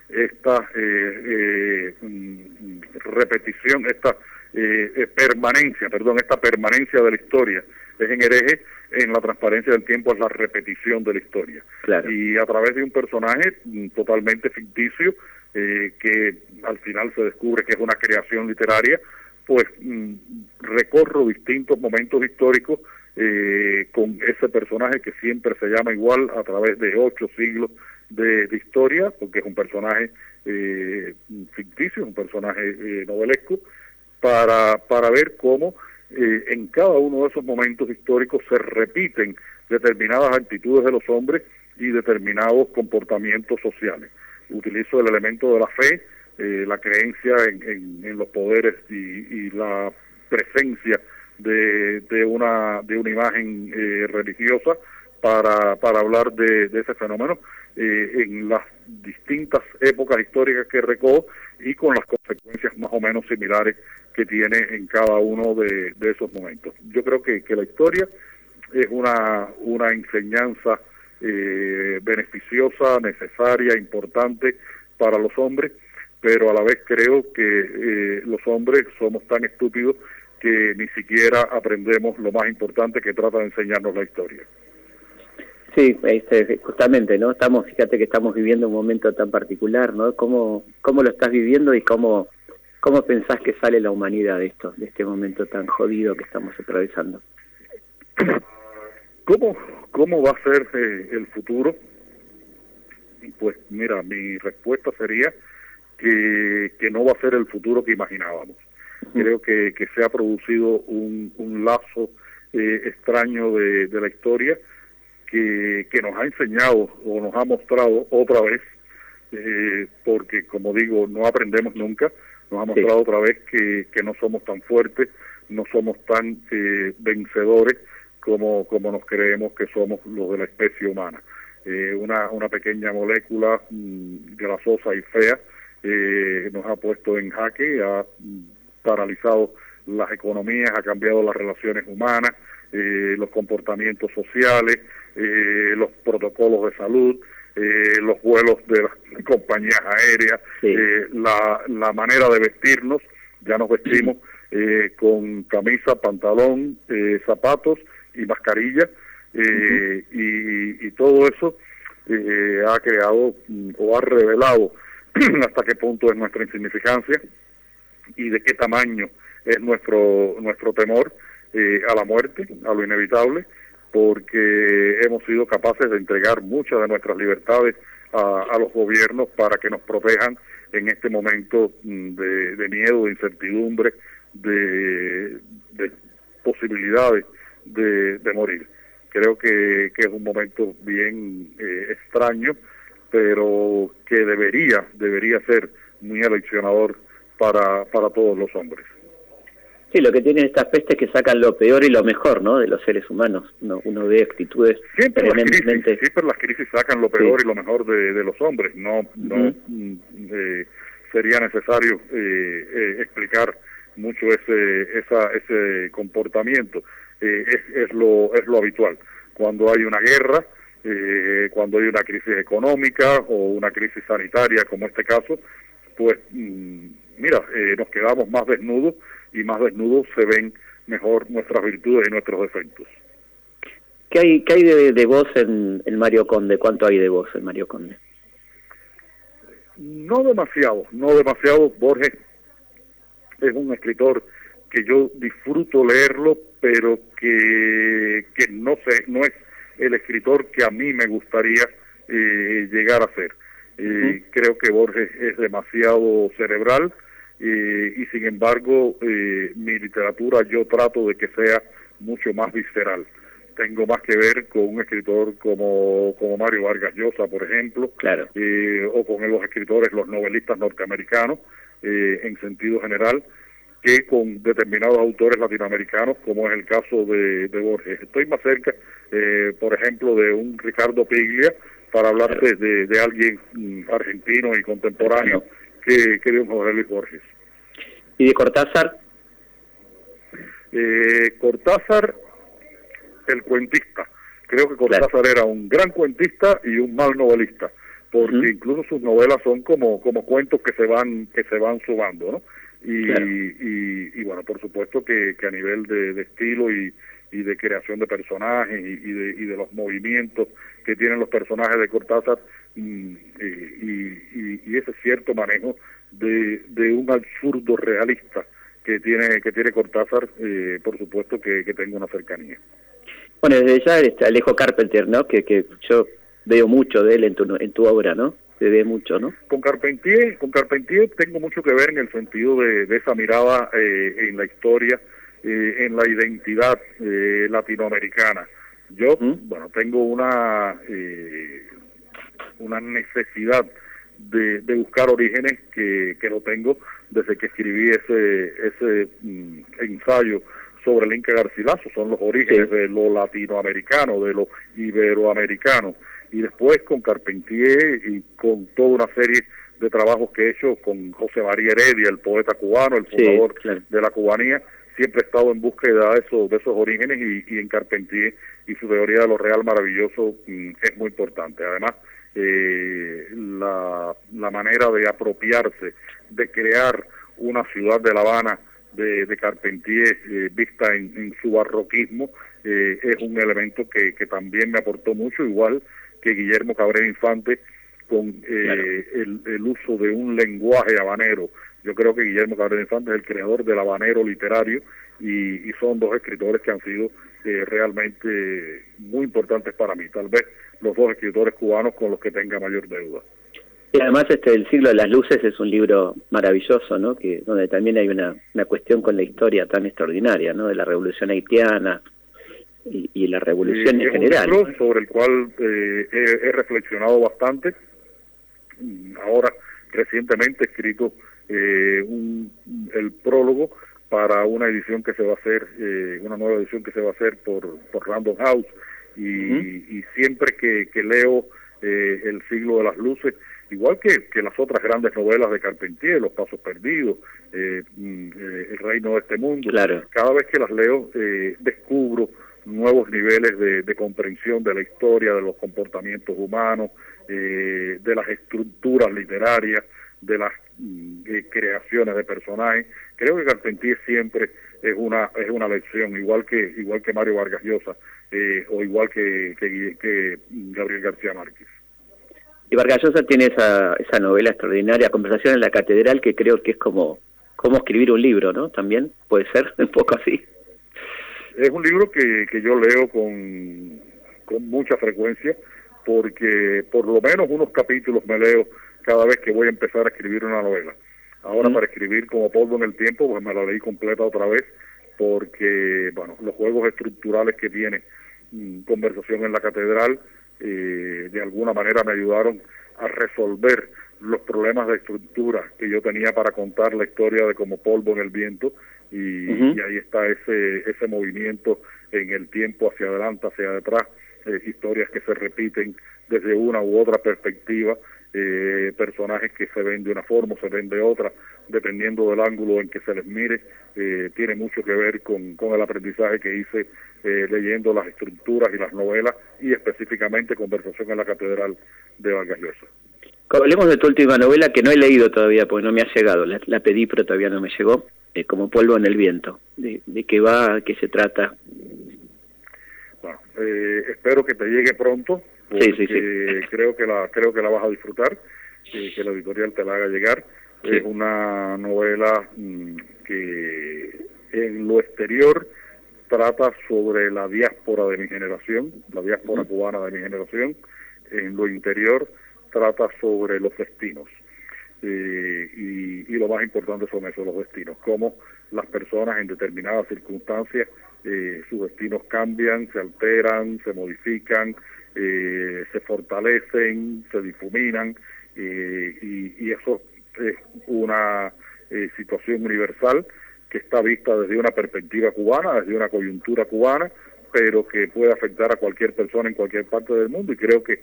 esta eh, eh, mm, repetición, esta eh, permanencia, perdón, esta permanencia de la historia. Es en hereje, en la transparencia del tiempo es la repetición de la historia. Y a través de un personaje mm, totalmente ficticio, que al final se descubre que es una creación literaria, pues mm, recorro distintos momentos históricos con ese personaje que siempre se llama igual a través de ocho siglos de, historia, porque es un personaje eh, ficticio, un personaje eh, novelesco, para, para ver cómo eh, en cada uno de esos momentos históricos se repiten determinadas actitudes de los hombres y determinados comportamientos sociales. Utilizo el elemento de la fe, la creencia en, en, los poderes y, la presencia de, de, una, de una imagen religiosa para, para hablar de, de ese fenómeno eh, en las distintas épocas históricas que recojo y con las consecuencias más o menos similares que tiene en cada uno de, esos momentos. Yo creo que, que, la historia es una, una enseñanza eh, beneficiosa, necesaria, importante para los hombres, pero a la vez creo que eh, los hombres somos tan estúpidos que ni siquiera aprendemos lo más importante que trata de enseñarnos la historia. Sí, este, justamente, ¿no? Estamos, fíjate que estamos viviendo un momento tan particular, ¿no? ¿Cómo, cómo lo estás viviendo y cómo, cómo pensás que sale la humanidad de esto, de este momento tan jodido que estamos atravesando? ¿Cómo, cómo va a ser eh, el futuro? Pues mira, mi respuesta sería que, que no va a ser el futuro que imaginábamos. Creo que, que se ha producido un, un lazo eh, extraño de, de la historia que, nos ha enseñado o nos ha mostrado otra vez, eh, porque como digo, no aprendemos nunca, nos ha mostrado otra vez que, que no somos tan fuertes, no somos tan eh, vencedores como, como nos creemos que somos los de la especie humana. Eh, una, una pequeña molécula mm, grasosa y fea nos ha puesto en jaque, ha mm, paralizado las economías, ha cambiado las relaciones humanas, los comportamientos sociales, eh, los protocolos de salud, eh, los vuelos de las compañías aéreas, eh, la, la manera de vestirnos, ya nos vestimos con camisa, pantalón, zapatos y mascarilla, y, y, todo eso ha creado mm, o ha revelado hasta qué punto es nuestra insignificancia y de qué tamaño es nuestro nuestro temor a la muerte, a lo inevitable, porque hemos sido capaces de entregar muchas de nuestras libertades a, los gobiernos para que nos protejan en este momento mm, de, miedo, de incertidumbre, de, posibilidades de, morir. Creo que, es un momento bien eh, extraño, pero que debería, debería ser muy eleccionador para, para todos los hombres. Sí, lo que tienen estas pestes que sacan lo peor y lo mejor, ¿no? De los seres humanos. Uno, uno ve actitudes siempre las, crisis, siempre las crisis sacan lo peor y lo mejor de, los hombres. No, no eh, sería necesario eh, eh, explicar mucho ese, esa, ese comportamiento. es, es, lo, es lo habitual. Cuando hay una guerra, cuando hay una crisis económica o una crisis sanitaria, como este caso, pues mm, mira, nos quedamos más desnudos y más desnudos se ven mejor nuestras virtudes y nuestros defectos. ¿Qué hay, qué hay de, de vos en, Mario Conde? ¿Cuánto hay de vos en Mario Conde? No demasiado, no demasiado. Borges es un escritor que yo disfruto leerlo, pero que, que no sé, no es el escritor que a mí me gustaría eh, llegar a ser. Eh, Creo que Borges es demasiado cerebral eh, y sin embargo eh, mi literatura yo trato de que sea mucho más visceral. Tengo más que ver con un escritor como, como Mario Vargas Llosa, por ejemplo, Claro. eh, o con los escritores, los novelistas norteamericanos, eh, en sentido general, que con determinados autores latinoamericanos, como es el caso de, de Borges. Estoy más cerca, eh, por ejemplo, de un Ricardo Piglia, para hablarte de, de alguien mm, argentino y contemporáneo que Jorge Luis Borges. ¿Y de Cortázar? Eh, Cortázar, el cuentista. Creo que Cortázar era un gran cuentista y un mal novelista, porque incluso sus novelas son como como cuentos que se van que se van sumando, ¿no? Y, Claro. y, y, bueno, por supuesto que, que a nivel de, de estilo y, y de creación de personajes y, y de, y de los movimientos que tienen los personajes de Cortázar y, y, y ese cierto manejo de, de un absurdo realista que tiene que tiene Cortázar, eh, por supuesto que, que tengo una cercanía. Bueno, desde ya este Alejo Carpenter, ¿no? Que, que yo veo mucho de él en tu, en tu obra, ¿no? Se ve mucho, ¿no? Con Carpentier, con Carpentier tengo mucho que ver en el sentido de, de esa mirada eh, en la historia, eh, en la identidad eh, latinoamericana. Yo, Ujú. bueno, tengo una eh, una necesidad de, de buscar orígenes que, que lo tengo desde que escribí ese ese mm, ensayo sobre el Inca Garcilaso, son los orígenes Sí. de lo latinoamericano, de lo iberoamericano, y después con Carpentier y con toda una serie de trabajos que he hecho con José María Heredia, el poeta cubano, el Sí, fundador claro. de la cubanía, siempre he estado en búsqueda de esos, de esos orígenes y, y en Carpentier y su teoría de lo real maravilloso mm, es muy importante. Además, eh, la, la manera de apropiarse, de crear una ciudad de La Habana de, de Carpentier eh, vista en, en su barroquismo eh, es un elemento que, que también me aportó mucho, igual que Guillermo Cabrera Infante con eh, Claro. el, el uso de un lenguaje habanero. Yo creo que Guillermo Cabrera Infante es el creador del habanero literario y, y son dos escritores que han sido eh, realmente muy importantes para mí. Tal vez los dos escritores cubanos con los que tenga mayor deuda. Y además este El siglo de las luces es un libro maravilloso, ¿no? Que donde también hay una, una cuestión con la historia tan extraordinaria, ¿no? De la revolución haitiana y, y la revolución en un general. sobre el cual eh, he, he reflexionado bastante. Ahora, recientemente he escrito eh, un, el prólogo para una edición que se va a hacer, eh, una nueva edición que se va a hacer por, por Random House. Y, y siempre que, que leo eh, El siglo de las luces, igual que, que las otras grandes novelas de Carpentier, Los Pasos Perdidos, eh, mm, eh, El Reino de este Mundo, Claro. cada vez que las leo eh, descubro nuevos niveles de, de comprensión de la historia, de los comportamientos humanos, eh, de las estructuras literarias, de las mm, eh, creaciones de personajes. Creo que Carpentier siempre es una es una lección, igual que igual que Mario Vargas Llosa eh, o igual que, que, que Gabriel García Márquez. Y Vargas Llosa tiene esa, esa novela extraordinaria, Conversación en la Catedral, que creo que es como, como escribir un libro, ¿no? También puede ser un poco así. Es un libro que, que yo leo con, con mucha frecuencia porque por lo menos unos capítulos me leo cada vez que voy a empezar a escribir una novela. Ahora para escribir como polvo en el tiempo, pues me la leí completa otra vez porque, bueno, los juegos estructurales que tiene Conversación en la Catedral eh, de alguna manera me ayudaron a resolver los problemas de estructura que yo tenía para contar la historia de como polvo en el viento. Y ahí está ese ese movimiento en el tiempo hacia adelante, hacia detrás, eh, historias que se repiten desde una u otra perspectiva, eh, personajes que se ven de una forma o se ven de otra, dependiendo del ángulo en que se les mire, eh, tiene mucho que ver con, con el aprendizaje que hice eh, leyendo las estructuras y las novelas y específicamente Conversación en la Catedral de Vargas Llosa. Hablemos de tu última novela que no he leído todavía porque no me ha llegado. La, la pedí pero todavía no me llegó. eh, como polvo en el viento. ¿De, de qué va? ¿Qué se trata? Bueno, eh, espero que te llegue pronto, Sí, porque sí, sí. creo que la creo que la vas a disfrutar. que la editorial te la haga llegar. Es una novela mm, que en lo exterior trata sobre la diáspora de mi generación, la diáspora cubana de mi generación. En lo interior trata sobre los destinos. Eh, y, lo más importante son esos, los destinos, cómo las personas en determinadas circunstancias, eh, sus destinos cambian, se alteran, se modifican, eh, se fortalecen, se difuminan, y, y, eso es una situación universal que está vista desde una perspectiva cubana, desde una coyuntura cubana, pero que puede afectar a cualquier persona en cualquier parte del mundo. Y creo que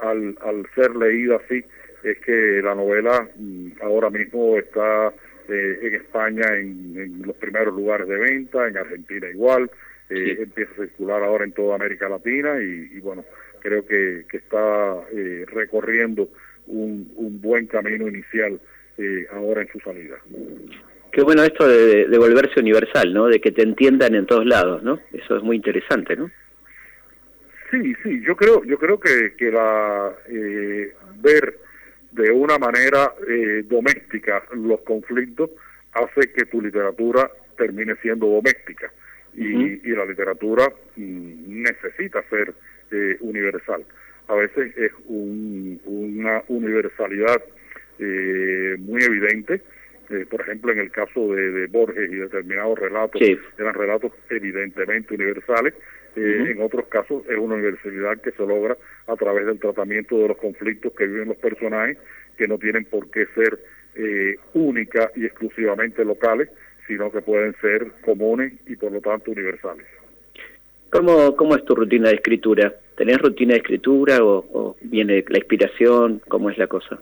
al, al ser leída así es que la novela mm, ahora mismo está eh, en España en, los primeros lugares de venta, en Argentina igual, eh, empieza a circular ahora en toda América Latina y, bueno, creo que, está eh, recorriendo un, buen camino inicial ahora en su salida. Qué bueno esto de, de, volverse universal, ¿no? De que te entiendan en todos lados, ¿no? Eso es muy interesante, ¿no? Sí, sí, yo creo, yo creo que, que la ver de una manera eh, doméstica los conflictos hace que tu literatura termine siendo doméstica y, la literatura mm, necesita ser eh, universal. A veces es una universalidad eh, muy evidente, por ejemplo en el caso de, Borges y determinados relatos, eran relatos evidentemente universales, en otros casos es una universalidad que se logra a través del tratamiento de los conflictos que viven los personajes, que no tienen por qué ser eh, únicas y exclusivamente locales, sino que pueden ser comunes y por lo tanto universales. ¿Cómo, cómo es tu rutina de escritura? ¿Tenés rutina de escritura o, viene la inspiración? ¿Cómo es la cosa?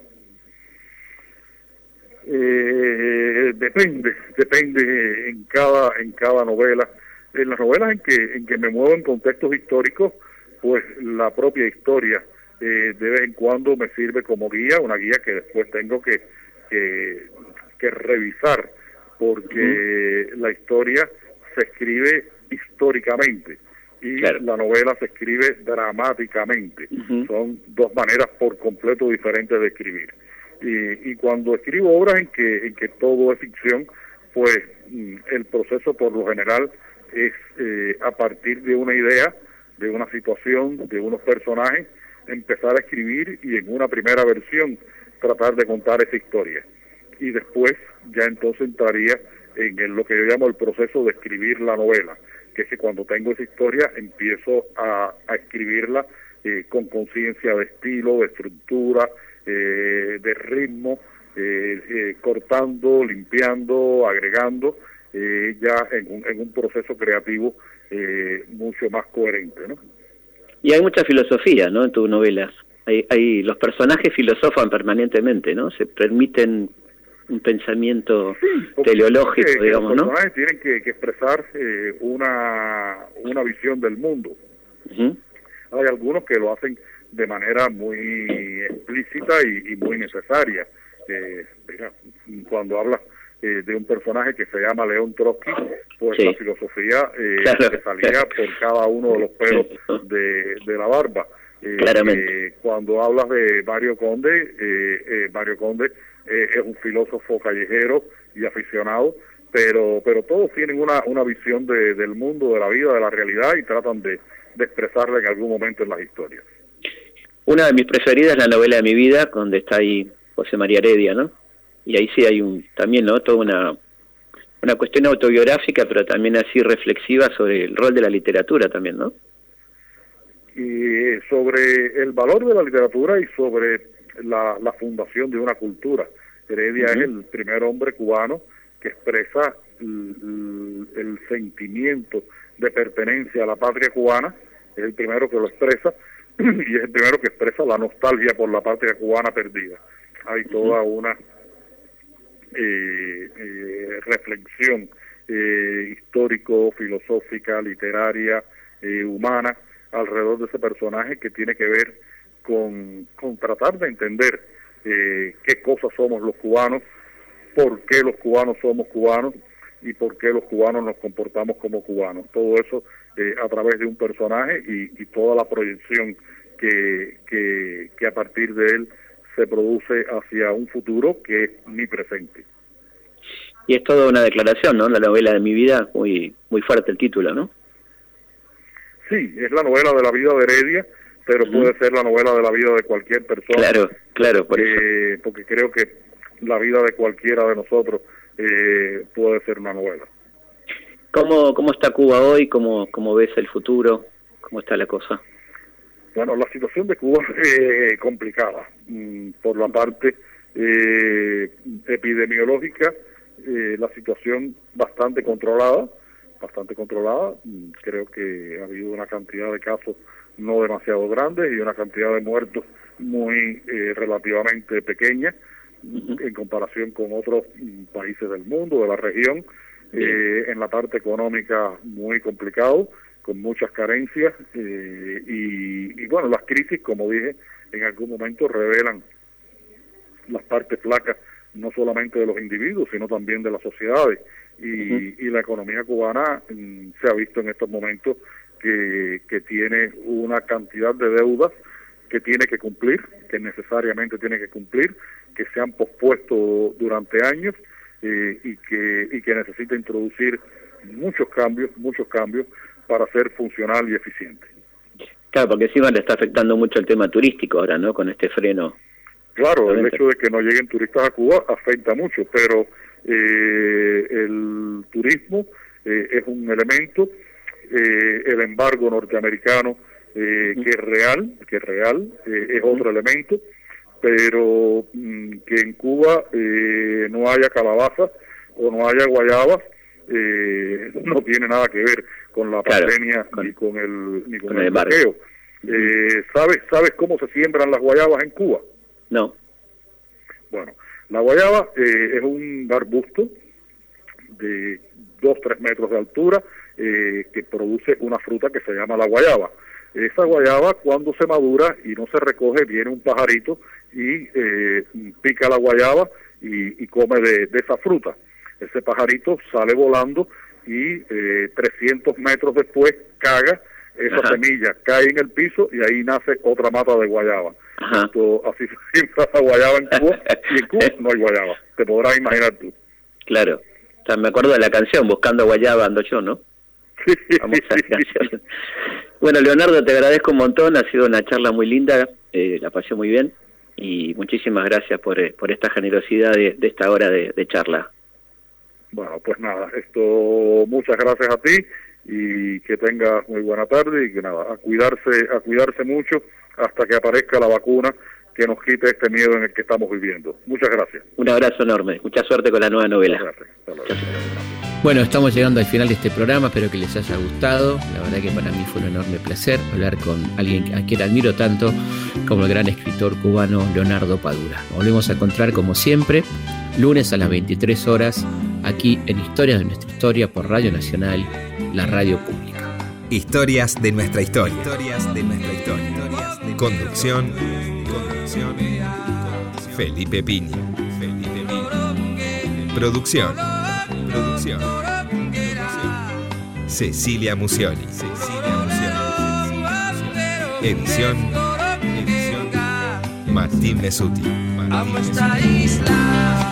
Eh, depende, depende en cada en cada novela en las novelas en que, en que me muevo en contextos históricos, pues la propia historia eh, de vez en cuando me sirve como guía, una guía que después tengo que, que, revisar, porque la historia se escribe históricamente y la novela se escribe dramáticamente. Son dos maneras por completo diferentes de escribir. Y, y cuando escribo obras en que, en que todo es ficción, pues mm, el proceso por lo general es eh, a partir de una idea, de una situación, de unos personajes, empezar a escribir y en una primera versión tratar de contar esa historia. Y después ya entonces entraría en lo que yo llamo el proceso de escribir la novela, que es que cuando tengo esa historia empiezo a, escribirla eh, con conciencia de estilo, de estructura, eh, de ritmo, cortando, limpiando, agregando, eh, ya en un, en un proceso creativo eh, mucho más coherente, ¿no? Y hay mucha filosofía, ¿no? En tus novelas. Hay, hay, los personajes filosofan permanentemente, ¿no? Se permiten un pensamiento teleológico, digamos, ¿no? Los personajes tienen que, expresar eh, una, una visión del mundo. Hay algunos que lo hacen de manera muy explícita y, muy necesaria. Eh, cuando hablas eh, de un personaje que se llama León Trotsky, pues la filosofía eh, salía por cada uno de los pelos de, la barba. Eh, Claramente. Eh, cuando hablas de Mario Conde, Mario Conde es un filósofo callejero y aficionado, pero pero todos tienen una, una visión del mundo, de la vida, de la realidad y tratan de, de expresarla en algún momento en las historias. Una de mis preferidas es la novela de mi vida, donde está ahí José María Heredia, ¿no? y ahí sí hay un también no toda una una cuestión autobiográfica pero también así reflexiva sobre el rol de la literatura también no y sobre el valor de la literatura y sobre la, la fundación de una cultura. Heredia es el primer hombre cubano que expresa el, el, sentimiento de pertenencia a la patria cubana. Es el primero que lo expresa y es el primero que expresa la nostalgia por la patria cubana perdida. Hay toda una eh, eh, reflexión eh, histórico, filosófica, literaria, eh, humana alrededor de ese personaje que tiene que ver con, con tratar de entender qué cosas somos los cubanos, por qué los cubanos somos cubanos y por qué los cubanos nos comportamos como cubanos. Todo eso a través de un personaje y, y toda la proyección que, que, que, a partir de él se produce hacia un futuro que es mi presente. Y es toda una declaración, ¿no? La novela de mi vida, muy, muy fuerte el título, ¿no? Sí, es la novela de la vida de Heredia, pero puede ser la novela de la vida de cualquier persona. Claro, claro, por eh, Porque creo que la vida de cualquiera de nosotros eh, puede ser una novela. ¿Cómo, ¿Cómo está Cuba hoy? ¿Cómo, ¿Cómo ves el futuro? ¿Cómo está la cosa? Bueno, la situación de Cuba es eh, complicada. Mm, por la parte eh, epidemiológica, eh, la situación bastante controlada, bastante controlada. Mm, creo que ha habido una cantidad de casos no demasiado grandes y una cantidad de muertos muy relativamente pequeña en comparación con otros mm, países del mundo, de la región eh, en la parte económica muy complicado, con muchas carencias eh, y, bueno, las crisis, como dije, en algún momento revelan las partes flacas no solamente de los individuos, sino también de las sociedades. Y, la economía cubana mm, se ha visto en estos momentos que, que tiene una cantidad de deudas que tiene que cumplir, que necesariamente tiene que cumplir, que se han pospuesto durante años eh, y, que, y que necesita introducir muchos cambios, muchos cambios para ser funcional y eficiente. Claro, porque encima le está afectando mucho el tema turístico ahora, ¿no? Con este freno. Claro, el hecho de que no lleguen turistas a Cuba afecta mucho, pero eh, el turismo eh, es un elemento, el embargo norteamericano que es real, que es real, es otro elemento, pero mm, que en Cuba eh, no haya calabazas o no haya guayabas eh, no tiene nada que ver con la pandemia ni con el ni con, el, Eh, ¿sabes, ¿Sabes cómo se siembran las guayabas en Cuba? No. Bueno, la guayaba eh, es un arbusto de 2-3 metros de altura que produce una fruta que se llama la guayaba. Esa guayaba cuando se madura y no se recoge, viene un pajarito y eh, pica la guayaba y, come de, esa fruta. Ese pajarito sale volando y eh, 300 metros después caga esa semilla, cae en el piso y ahí nace otra mata de guayaba. Esto, así se la guayaba en Cuba y en Cuba no hay guayaba. Te podrás imaginar tú. Claro. O sea, me acuerdo de la canción, Buscando Guayaba ando yo, ¿no? Bueno, Leonardo, te agradezco un montón, ha sido una charla muy linda, eh, la pasé muy bien y muchísimas gracias por, eh, por esta generosidad de, esta hora de, charla. Bueno, pues nada, esto muchas gracias a ti y que tengas muy buena tarde y que nada, a cuidarse, a cuidarse mucho hasta que aparezca la vacuna que nos quite este miedo en el que estamos viviendo. Muchas gracias. Un abrazo enorme, mucha suerte con la nueva novela. Bueno, estamos llegando al final de este programa, espero que les haya gustado. La verdad que para mí fue un enorme placer hablar con alguien a quien admiro tanto como el gran escritor cubano Leonardo Padura. volvemos a encontrar como siempre, lunes a las 23 horas, aquí en Historias de nuestra historia por Radio Nacional, la radio pública. Historias de nuestra historia. Historias de nuestra historia. Conducción. Conducción. Felipe Piña. Felipe Piña. Producción. Producción. Cecilia Musioni. Cecilia Musioni. Edición. Edición. Martín Mesuti. Martín isla.